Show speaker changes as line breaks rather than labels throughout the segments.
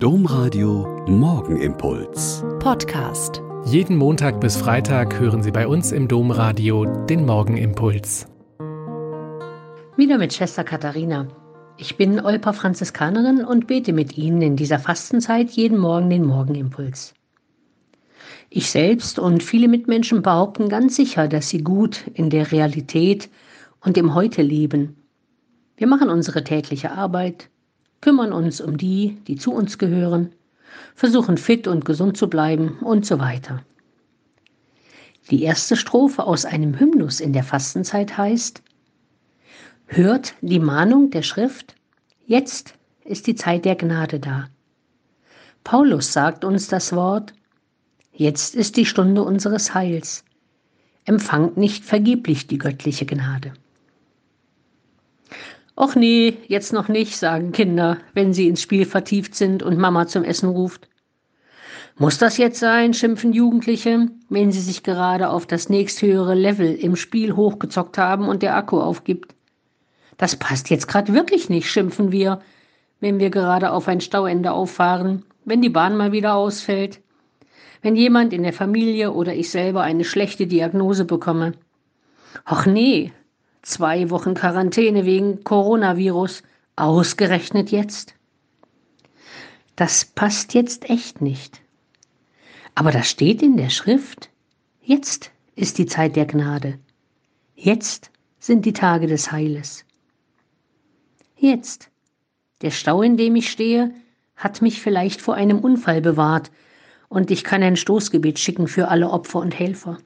Domradio Morgenimpuls.
Podcast.
Jeden Montag bis Freitag hören Sie bei uns im Domradio den Morgenimpuls.
Wieder mit Schwester Katharina. Ich bin Olper Franziskanerin und bete mit Ihnen in dieser Fastenzeit jeden Morgen den Morgenimpuls. Ich selbst und viele Mitmenschen behaupten ganz sicher, dass sie gut in der Realität und im Heute leben. Wir machen unsere tägliche Arbeit, kümmern uns um die, die zu uns gehören, versuchen fit und gesund zu bleiben und so weiter. Die erste Strophe aus einem Hymnus in der Fastenzeit heißt, Hört die Mahnung der Schrift, jetzt ist die Zeit der Gnade da. Paulus sagt uns das Wort, jetzt ist die Stunde unseres Heils. Empfangt nicht vergeblich die göttliche Gnade. Och nee, jetzt noch nicht, sagen Kinder, wenn sie ins Spiel vertieft sind und Mama zum Essen ruft. Muss das jetzt sein, schimpfen Jugendliche, wenn sie sich gerade auf das nächsthöhere Level im Spiel hochgezockt haben und der Akku aufgibt. Das passt jetzt gerade wirklich nicht, schimpfen wir, wenn wir gerade auf ein Stauende auffahren, wenn die Bahn mal wieder ausfällt, wenn jemand in der Familie oder ich selber eine schlechte Diagnose bekomme. Och nee, Zwei Wochen Quarantäne wegen Coronavirus. Ausgerechnet jetzt. Das passt jetzt echt nicht. Aber das steht in der Schrift. Jetzt ist die Zeit der Gnade. Jetzt sind die Tage des Heiles. Jetzt. Der Stau, in dem ich stehe, hat mich vielleicht vor einem Unfall bewahrt, und ich kann ein Stoßgebet schicken für alle Opfer und Helfer.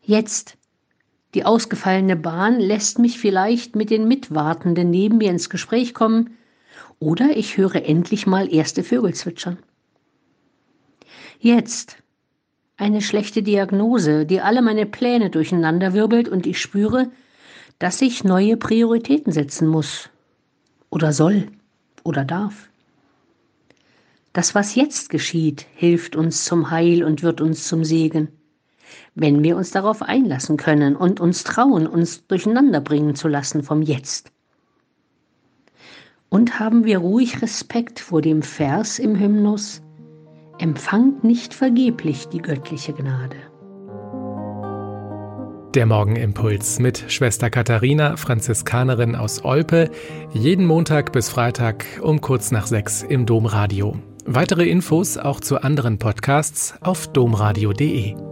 Jetzt die ausgefallene Bahn lässt mich vielleicht mit den Mitwartenden neben mir ins Gespräch kommen, oder ich höre endlich mal erste Vögel zwitschern. Jetzt eine schlechte Diagnose, die alle meine Pläne durcheinanderwirbelt und ich spüre, dass ich neue Prioritäten setzen muss oder soll oder darf. Das, was jetzt geschieht, hilft uns zum Heil und wird uns zum Segen wenn wir uns darauf einlassen können und uns trauen, uns durcheinander bringen zu lassen vom Jetzt. Und haben wir ruhig Respekt vor dem Vers im Hymnus, empfangt nicht vergeblich die göttliche Gnade.
Der Morgenimpuls mit Schwester Katharina, Franziskanerin aus Olpe, jeden Montag bis Freitag um kurz nach sechs im Domradio. Weitere Infos auch zu anderen Podcasts auf domradio.de.